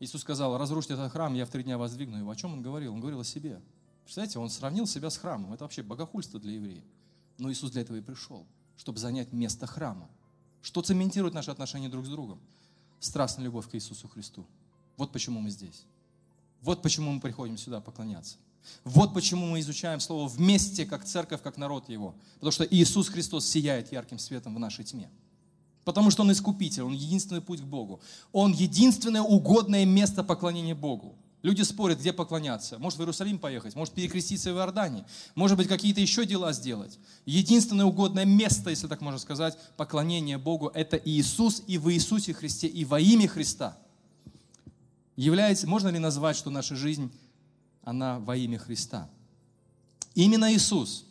Иисус сказал, разрушьте этот храм, я в три дня воздвигну его. О чем Он говорил? Он говорил о себе. Представляете, он сравнил себя с храмом. Это вообще богохульство для евреев. Но Иисус для этого и пришел, чтобы занять место храма. Что цементирует наши отношения друг с другом? Страстная любовь к Иисусу Христу. Вот почему мы здесь. Вот почему мы приходим сюда поклоняться. Вот почему мы изучаем Слово вместе, как церковь, как народ Его. Потому что Иисус Христос сияет ярким светом в нашей тьме. Потому что Он искупитель, Он единственный путь к Богу. Он единственное угодное место поклонения Богу. Люди спорят, где поклоняться. Может в Иерусалим поехать, может перекреститься в Иордании, может быть какие-то еще дела сделать. Единственное угодное место, если так можно сказать, поклонения Богу, это Иисус и в Иисусе Христе, и во имя Христа. Является, можно ли назвать, что наша жизнь, она во имя Христа? Именно Иисус,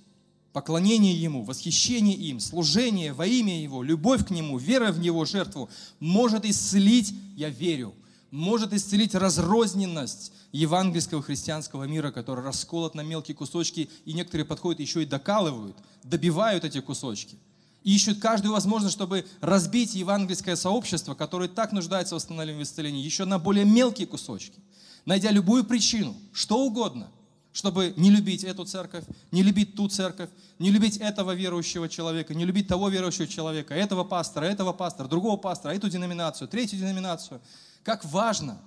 поклонение Ему, восхищение им, служение во имя Его, любовь к Нему, вера в Него жертву может исцелить, я верю, может исцелить разрозненность евангельского христианского мира, который расколот на мелкие кусочки, и некоторые подходят еще и докалывают, добивают эти кусочки. И ищут каждую возможность, чтобы разбить евангельское сообщество, которое так нуждается в восстановлении и исцелении, еще на более мелкие кусочки, найдя любую причину, что угодно, чтобы не любить эту церковь, не любить ту церковь, не любить этого верующего человека, не любить того верующего человека, этого пастора, этого пастора, другого пастора, эту деноминацию, третью деноминацию – как важно,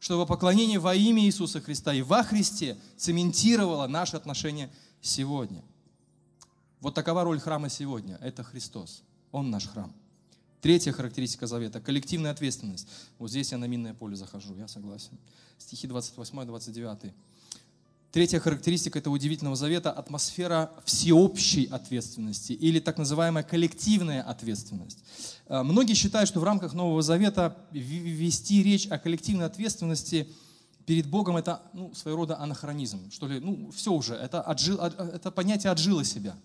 чтобы поклонение во имя Иисуса Христа и во Христе цементировало наши отношения сегодня. Вот такова роль храма сегодня. Это Христос. Он наш храм. Третья характеристика завета – коллективная ответственность. Вот здесь я на минное поле захожу, я согласен. Стихи 28-29. Третья характеристика этого удивительного завета – атмосфера всеобщей ответственности или так называемая коллективная ответственность. Э, многие считают, что в рамках Нового Завета вести речь о коллективной ответственности перед Богом – это ну, своего рода анахронизм. Что ли, ну, все уже, это, отжил, это понятие отжило себя.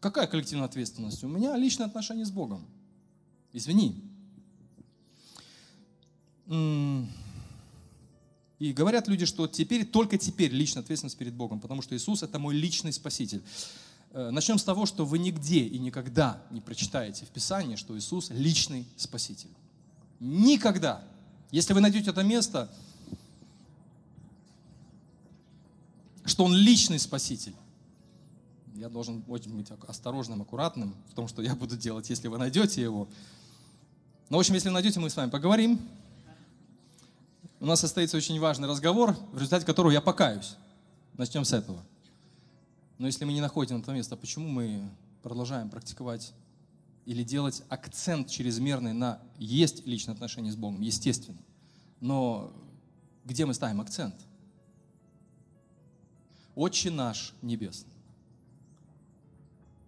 Какая коллективная ответственность? У меня личное отношение с Богом. Извини. И говорят люди, что теперь, только теперь личная ответственность перед Богом, потому что Иисус – это мой личный Спаситель. Э, начнем с того, что вы нигде и никогда не прочитаете в Писании, что Иисус – личный Спаситель. Никогда. Если вы найдете это место, что Он личный Спаситель, я должен очень быть осторожным, аккуратным в том, что я буду делать, если вы найдете его. Но, в общем, если найдете, мы с вами поговорим. У нас состоится очень важный разговор, в результате которого я покаюсь. Начнем с этого. Но если мы не находим это место, почему мы продолжаем практиковать или делать акцент чрезмерный на есть личное отношение с Богом, естественно. Но где мы ставим акцент? Отче наш небесный.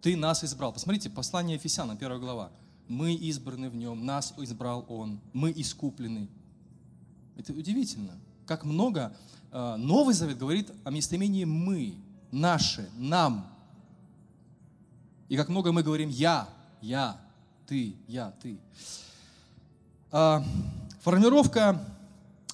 Ты нас избрал. Посмотрите, послание Ефесянам, первая глава. Мы избраны в нем, нас избрал Он, мы искуплены. Это удивительно, как много э, Новый Завет говорит о местоимении «мы», «наши», «нам». И как много мы говорим «я», «я», «ты», «я», «ты». А, формировка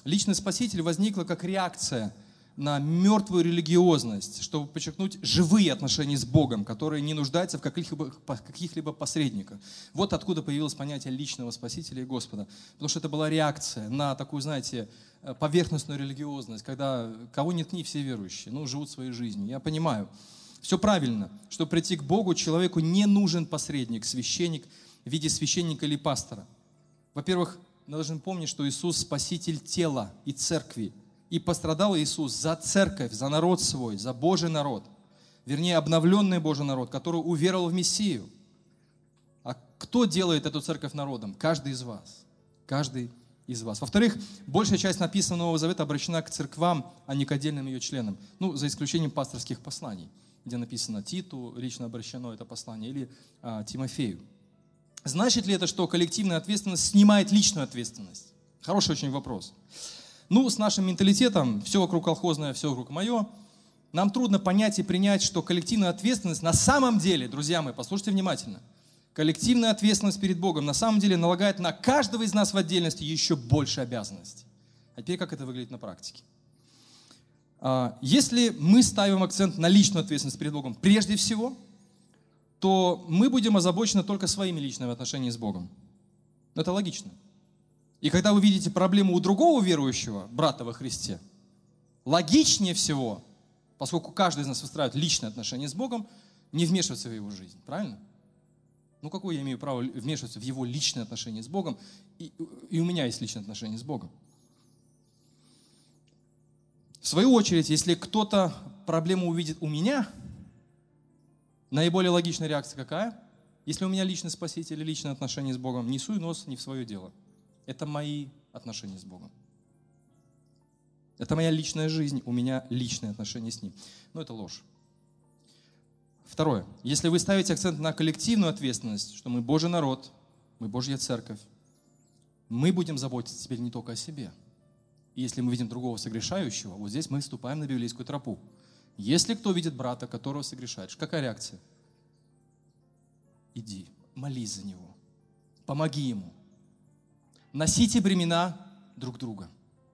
«личный спаситель» возникла как реакция – на мертвую религиозность, чтобы подчеркнуть живые отношения с Богом, которые не нуждаются в каких-либо, каких-либо посредниках. Вот откуда появилось понятие личного Спасителя и Господа. Потому что это была реакция на такую, знаете, э, поверхностную религиозность, когда кого нет ни все верующие, ну, живут своей жизнью. Я понимаю, все правильно. Чтобы прийти к Богу, человеку не нужен посредник, священник в виде священника или пастора. Во-первых, мы должны помнить, что Иисус – спаситель тела и церкви – и пострадал Иисус за церковь, за народ свой, за Божий народ. Вернее, обновленный Божий народ, который уверовал в Мессию. А кто делает эту церковь народом? Каждый из вас. Каждый из вас. Во-вторых, большая часть написанного Нового Завета обращена к церквам, а не к отдельным ее членам. Ну, за исключением пасторских посланий, где написано Титу, лично обращено это послание, или а, Тимофею. Значит ли это, что коллективная ответственность снимает личную ответственность? Хороший очень вопрос. Ну, с нашим менталитетом, все вокруг колхозное, все вокруг мое, нам трудно понять и принять, что коллективная ответственность на самом деле, друзья мои, послушайте внимательно, коллективная ответственность перед Богом на самом деле налагает на каждого из нас в отдельности еще больше обязанностей. А теперь как это выглядит на практике? А, если мы ставим акцент на личную ответственность перед Богом прежде всего, то мы будем озабочены только своими личными отношениями с Богом. Это логично. И когда вы видите проблему у другого верующего, брата во Христе, логичнее всего, поскольку каждый из нас выстраивает личные отношения с Богом, не вмешиваться в его жизнь. Правильно? Ну, какое я имею право вмешиваться в его личные отношения с Богом? И, и у меня есть личные отношения с Богом. В свою очередь, если кто-то проблему увидит у меня, наиболее логичная реакция какая? Если у меня личный спаситель и личные отношения с Богом, не суй нос не в свое дело – это мои отношения с Богом. Это моя личная жизнь, у меня личные отношения с Ним. Но это ложь. Второе. Если вы ставите акцент на коллективную ответственность, что мы Божий народ, мы Божья церковь, мы будем заботиться теперь не только о себе. И если мы видим другого согрешающего, вот здесь мы вступаем на библейскую тропу. Если кто видит брата, которого согрешаешь, какая реакция? Иди, молись за него, помоги ему, носите бремена друг друга.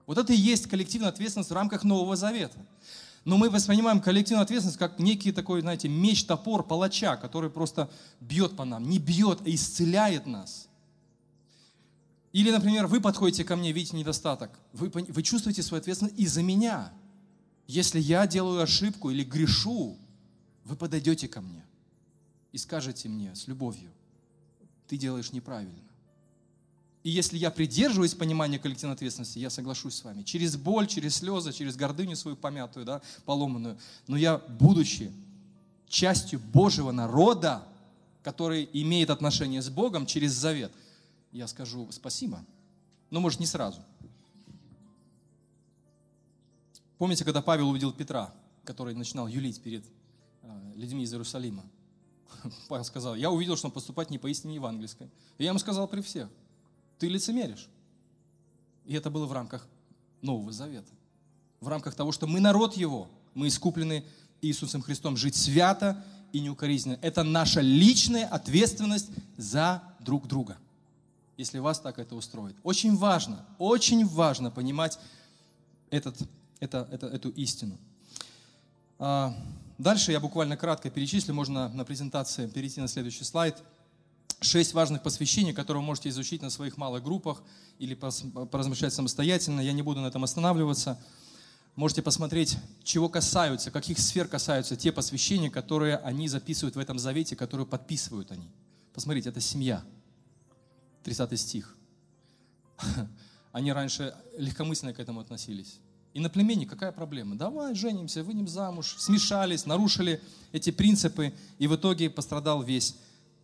Вот это и есть коллективная ответственность в рамках Нового Завета. Но мы воспринимаем коллективную ответственность как некий такой, знаете, меч, топор, палача, который просто бьет по нам. Не бьет, а исцеляет нас. Или, например, вы подходите ко мне, видите недостаток. Вы, вы чувствуете свою ответственность из-за меня. Если я делаю ошибку или грешу, вы подойдете ко мне и скажете мне с любовью, ты делаешь неправильно. И если я придерживаюсь понимания коллективной ответственности, я соглашусь с вами. Через боль, через слезы, через гордыню свою помятую, да, поломанную. Но я, будучи частью Божьего народа, который имеет отношение с Богом через завет, я скажу спасибо. Но, может, не сразу. Помните, когда Павел увидел Петра, который начинал юлить перед э, людьми из Иерусалима? Павел сказал, я увидел, что он поступает не по истине евангельской. И я ему сказал при всех – ты лицемеришь. И это было в рамках Нового Завета. В рамках того, что мы народ Его, мы искуплены Иисусом Христом, жить свято и неукоризненно. Это наша личная ответственность за друг друга. Если вас так это устроит. Очень важно, очень важно понимать этот, это, это, эту истину. А, дальше я буквально кратко перечислю, можно на презентации перейти на следующий слайд. Шесть важных посвящений, которые вы можете изучить на своих малых группах или поразмышлять самостоятельно. Я не буду на этом останавливаться. Можете посмотреть, чего касаются, каких сфер касаются те посвящения, которые они записывают в этом завете, которые подписывают они. Посмотрите, это семья. 30 стих. Они раньше легкомысленно к этому относились. И на племени какая проблема? Давай женимся, выйдем замуж. Смешались, нарушили эти принципы, и в итоге пострадал весь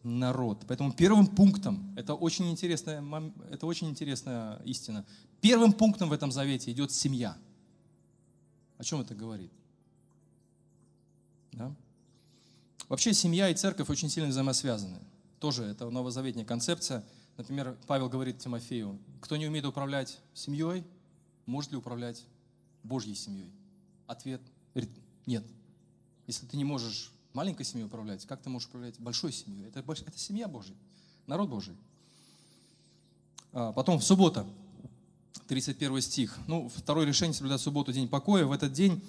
народ. Поэтому первым пунктом, это очень интересная, это очень интересная истина, первым пунктом в этом завете идет семья. О чем это говорит? Да? Вообще семья и церковь очень сильно взаимосвязаны. Тоже это новозаветная концепция. Например, Павел говорит Тимофею, кто не умеет управлять семьей, может ли управлять Божьей семьей? Ответ нет. Если ты не можешь маленькой семьей управлять, как ты можешь управлять большой семьей? Это, это семья Божья, народ Божий. А, потом в суббота, 31 стих. Ну, второе решение соблюдать субботу, день покоя. В этот день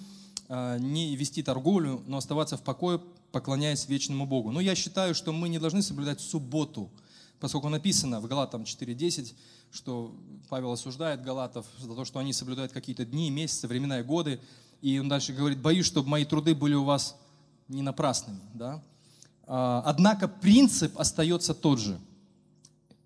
а, не вести торговлю, но оставаться в покое, поклоняясь вечному Богу. Но я считаю, что мы не должны соблюдать субботу, поскольку написано в Галатам 4.10, что Павел осуждает Галатов за то, что они соблюдают какие-то дни, месяцы, времена и годы. И он дальше говорит, боюсь, чтобы мои труды были у вас не напрасными. Да? А, однако принцип остается тот же,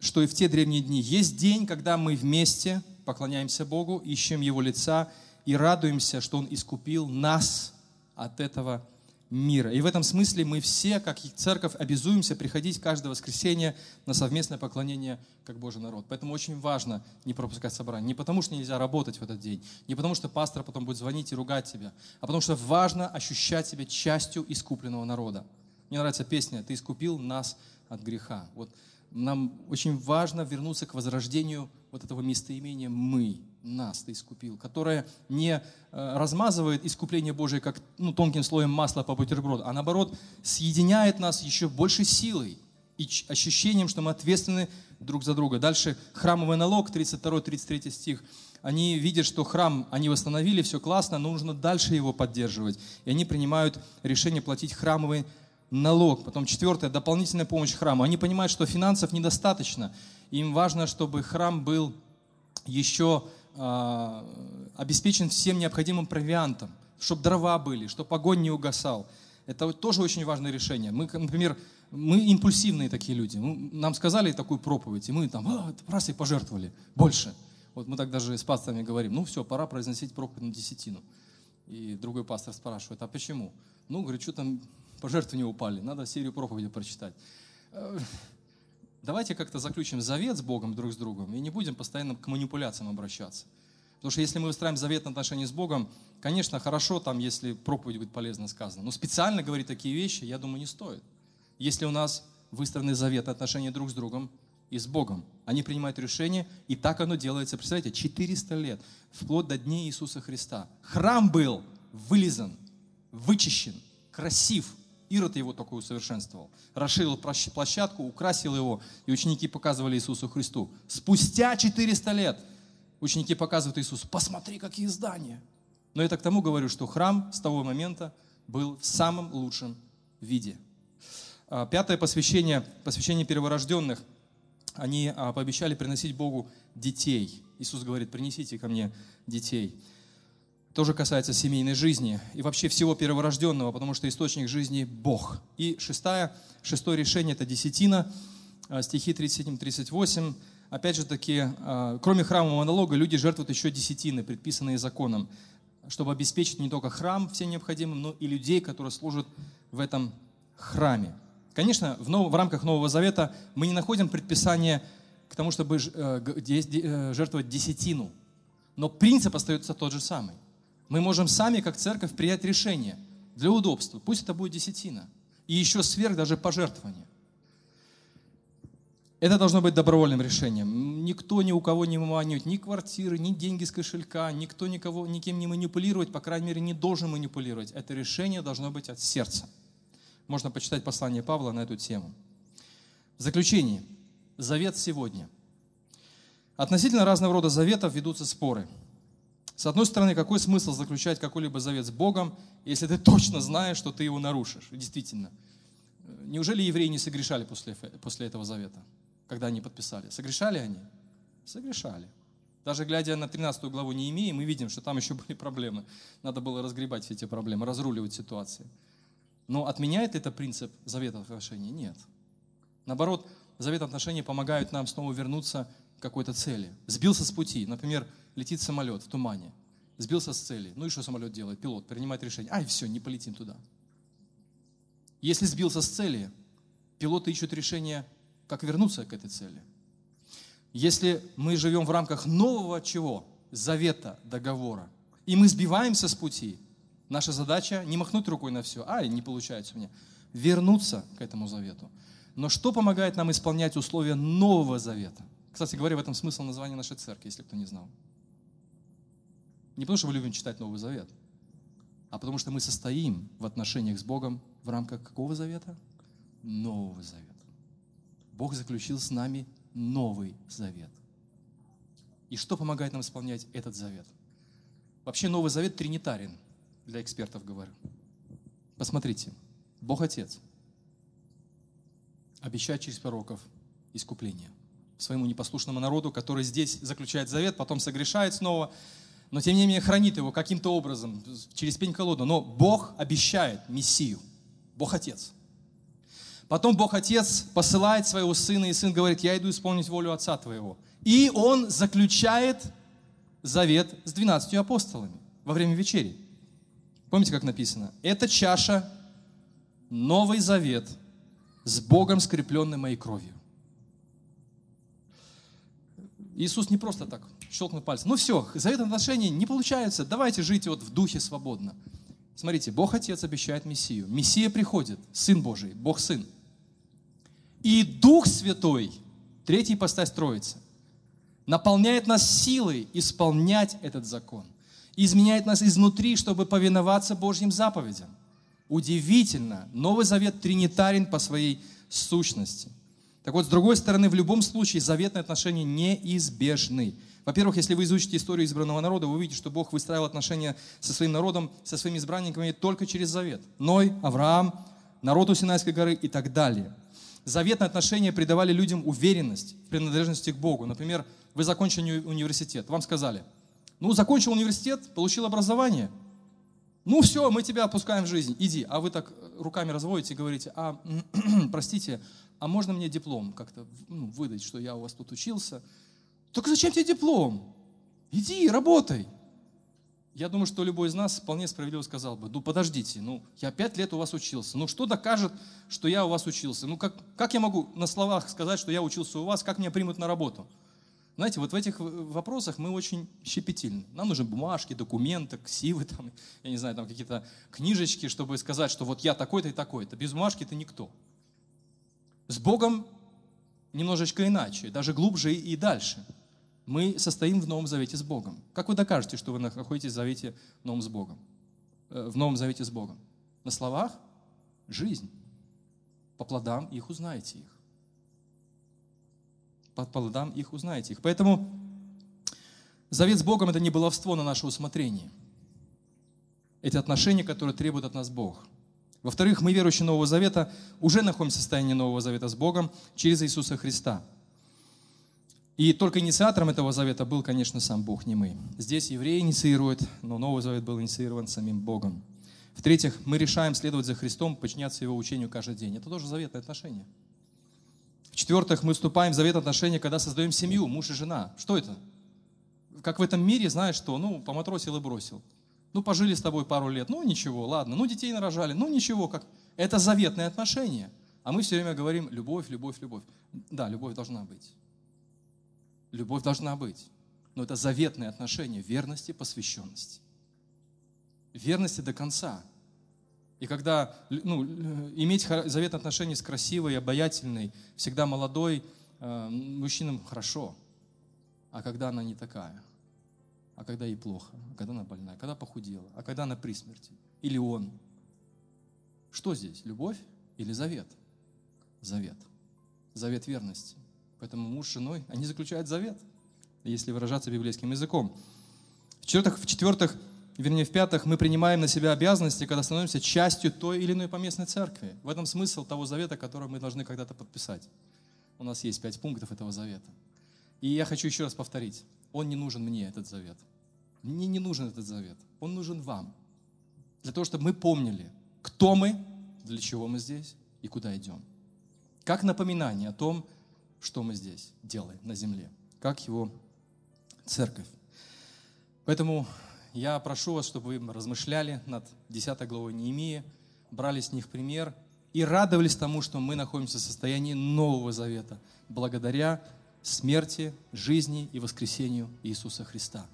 что и в те древние дни. Есть день, когда мы вместе поклоняемся Богу, ищем Его лица и радуемся, что Он искупил нас от этого мира. И в этом смысле мы все, как церковь, обязуемся приходить каждое воскресенье на совместное поклонение как Божий народ. Поэтому очень важно не пропускать собрание. Не потому, что нельзя работать в этот день, не потому, что пастор потом будет звонить и ругать тебя, а потому что важно ощущать себя частью искупленного народа. Мне нравится песня «Ты искупил нас от греха». Вот нам очень важно вернуться к возрождению вот этого местоимения «мы», нас ты искупил, которое не э, размазывает искупление Божие как ну, тонким слоем масла по бутерброду, а наоборот соединяет нас еще большей силой и ощущением, что мы ответственны друг за друга. Дальше храмовый налог, 32-33 стих. Они видят, что храм они восстановили, все классно, но нужно дальше его поддерживать. И они принимают решение платить храмовый налог. Потом четвертое, дополнительная помощь храму. Они понимают, что финансов недостаточно. Им важно, чтобы храм был еще обеспечен всем необходимым провиантом, чтобы дрова были, чтобы огонь не угасал. Это тоже очень важное решение. Мы, например, мы импульсивные такие люди. Нам сказали такую проповедь, и мы там а, раз и пожертвовали больше. Вот мы так даже с пасторами говорим, ну все, пора произносить проповедь на десятину. И другой пастор спрашивает, а почему? Ну, говорит, что там пожертвования упали, надо серию проповедей прочитать. Давайте как-то заключим завет с Богом друг с другом и не будем постоянно к манипуляциям обращаться. Потому что если мы выстраиваем заветные отношения с Богом, конечно, хорошо там, если проповедь будет полезно сказана. Но специально говорить такие вещи, я думаю, не стоит. Если у нас выстроены заветные отношения друг с другом и с Богом, они принимают решения, и так оно делается, представляете, 400 лет, вплоть до дней Иисуса Христа. Храм был вылизан, вычищен, красив, Ирод его только усовершенствовал. Расширил площадку, украсил его, и ученики показывали Иисусу Христу. Спустя 400 лет ученики показывают Иисусу, посмотри, какие здания. Но я так тому говорю, что храм с того момента был в самом лучшем виде. А, пятое посвящение, посвящение перворожденных. Они а, пообещали приносить Богу детей. Иисус говорит, принесите ко мне детей тоже касается семейной жизни и вообще всего перворожденного, потому что источник жизни – Бог. И шестое, шестое решение – это десятина, а, стихи 37-38. Опять же таки, а, кроме храмового налога, люди жертвуют еще десятины, предписанные законом, чтобы обеспечить не только храм всем необходимым, но и людей, которые служат в этом храме. Конечно, в, нов, в рамках Нового Завета мы не находим предписания к тому, чтобы э, э, жертвовать десятину, но принцип остается тот же самый. Мы можем сами, как церковь, принять решение для удобства. Пусть это будет десятина. И еще сверх даже пожертвования. Это должно быть добровольным решением. Никто ни у кого не выманивает ни квартиры, ни деньги с кошелька, никто никого, никем не манипулировать, по крайней мере, не должен манипулировать. Это решение должно быть от сердца. Можно почитать послание Павла на эту тему. В заключение. Завет сегодня. Относительно разного рода заветов ведутся споры – с одной стороны, какой смысл заключать какой-либо завет с Богом, если ты точно знаешь, что ты его нарушишь? Действительно. Неужели евреи не согрешали после, после этого завета, когда они подписали? Согрешали они? Согрешали. Даже глядя на 13 главу Неемии, мы видим, что там еще были проблемы. Надо было разгребать все эти проблемы, разруливать ситуации. Но отменяет это принцип завета отношений? Нет. Наоборот, завет отношений помогают нам снова вернуться какой-то цели. Сбился с пути. Например, летит самолет в тумане. Сбился с цели. Ну и что самолет делает? Пилот принимает решение. Ай, все, не полетим туда. Если сбился с цели, пилоты ищут решение, как вернуться к этой цели. Если мы живем в рамках нового чего? Завета, договора. И мы сбиваемся с пути. Наша задача не махнуть рукой на все. Ай, не получается меня. Вернуться к этому завету. Но что помогает нам исполнять условия Нового Завета? Кстати говоря, в этом смысл названия нашей церкви, если кто не знал. Не потому, что мы любим читать Новый Завет, а потому что мы состоим в отношениях с Богом в рамках какого завета? Нового Завета. Бог заключил с нами Новый Завет. И что помогает нам исполнять этот завет? Вообще Новый Завет тринитарен, для экспертов говорю. Посмотрите, Бог Отец – обещает через пророков искупление своему непослушному народу, который здесь заключает завет, потом согрешает снова, но тем не менее хранит его каким-то образом, через пень колоду. Но Бог обещает Мессию, Бог Отец. Потом Бог Отец посылает своего сына, и сын говорит, я иду исполнить волю Отца твоего. И он заключает завет с 12 апостолами во время вечери. Помните, как написано? Это чаша, новый завет – с Богом, скрепленный моей кровью. Иисус не просто так щелкнул пальцем. Ну все, завет отношений не получается. Давайте жить вот в духе свободно. Смотрите, Бог Отец обещает Мессию. Мессия приходит, Сын Божий, Бог Сын. И Дух Святой, третий постась Троицы, наполняет нас силой исполнять этот закон. Изменяет нас изнутри, чтобы повиноваться Божьим заповедям. Удивительно, Новый Завет тринитарен по своей сущности. Так вот, с другой стороны, в любом случае заветные отношения неизбежны. Во-первых, если вы изучите историю избранного народа, вы увидите, что Бог выстраивал отношения со своим народом, со своими избранниками только через завет. Ной, Авраам, народу Синайской горы и так далее. Заветные отношения придавали людям уверенность в принадлежности к Богу. Например, вы закончили университет, вам сказали, ну, закончил университет, получил образование – ну все, мы тебя опускаем в жизнь, иди. А вы так руками разводите и говорите, а, простите, а можно мне диплом как-то ну, выдать, что я у вас тут учился? Только зачем тебе диплом? Иди, работай. Я думаю, что любой из нас вполне справедливо сказал бы, ну подождите, ну я пять лет у вас учился, ну что докажет, что я у вас учился? Ну как, как я могу на словах сказать, что я учился у вас, как меня примут на работу? Знаете, вот в этих вопросах мы очень щепетильны. Нам нужны бумажки, документы, ксивы, там, я не знаю, там какие-то книжечки, чтобы сказать, что вот я такой-то и такой-то. Без бумажки ты никто. С Богом немножечко иначе, даже глубже и дальше. Мы состоим в Новом Завете с Богом. Как вы докажете, что вы находитесь в Завете Новом с Богом? Э, в Новом Завете с Богом? На словах? Жизнь. По плодам их узнаете их по плодам их узнаете их. Поэтому завет с Богом – это не баловство на наше усмотрение. Эти отношения, которые требует от нас Бог. Во-вторых, мы, верующие Нового Завета, уже находимся в состоянии Нового Завета с Богом через Иисуса Христа. И только инициатором этого завета был, конечно, сам Бог, не мы. Здесь евреи инициируют, но Новый Завет был инициирован самим Богом. В-третьих, мы решаем следовать за Христом, подчиняться Его учению каждый день. Это тоже заветное отношение. В-четвертых, мы вступаем в завет отношений, когда создаем семью, муж и жена. Что это? Как в этом мире, знаешь что, ну, поматросил и бросил. Ну, пожили с тобой пару лет, ну, ничего, ладно. Ну, детей нарожали, ну, ничего. Как... Это заветные отношения. А мы все время говорим, любовь, любовь, любовь. Да, любовь должна быть. Любовь должна быть. Но это заветные отношения верности, посвященности. Верности до конца. И когда ну, иметь заветные отношения с красивой, обаятельной, всегда молодой э, мужчинам хорошо. А когда она не такая? А когда ей плохо? А когда она больная? А когда похудела? А когда она при смерти? Или он? Что здесь? Любовь или завет? Завет. Завет верности. Поэтому муж с женой, они заключают завет, если выражаться библейским языком. В-четвертых, в-четвертых вернее, в-пятых, мы принимаем на себя обязанности, когда становимся частью той или иной поместной церкви. В этом смысл того завета, который мы должны когда-то подписать. У нас есть пять пунктов этого завета. И я хочу еще раз повторить. Он не нужен мне, этот завет. Мне не нужен этот завет. Он нужен вам. Для того, чтобы мы помнили, кто мы, для чего мы здесь и куда идем. Как напоминание о том, что мы здесь делаем на земле. Как его церковь. Поэтому я прошу вас, чтобы вы размышляли над 10 главой Неемии, брали с них пример и радовались тому, что мы находимся в состоянии Нового Завета, благодаря смерти, жизни и воскресению Иисуса Христа.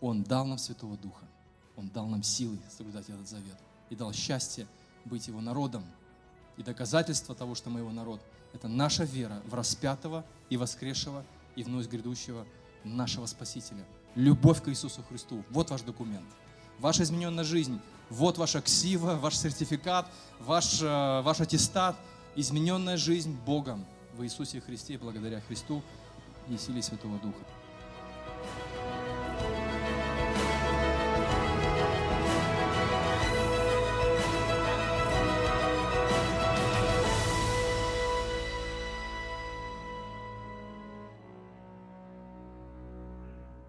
Он дал нам Святого Духа, Он дал нам силы соблюдать этот завет и дал счастье быть Его народом. И доказательство того, что мы Его народ, это наша вера в распятого и воскресшего и вновь грядущего нашего Спасителя – любовь к Иисусу Христу. Вот ваш документ. Ваша измененная жизнь. Вот ваша ксива, ваш сертификат, ваш, э, ваш аттестат. Измененная жизнь Богом в Иисусе Христе благодаря Христу и силе Святого Духа.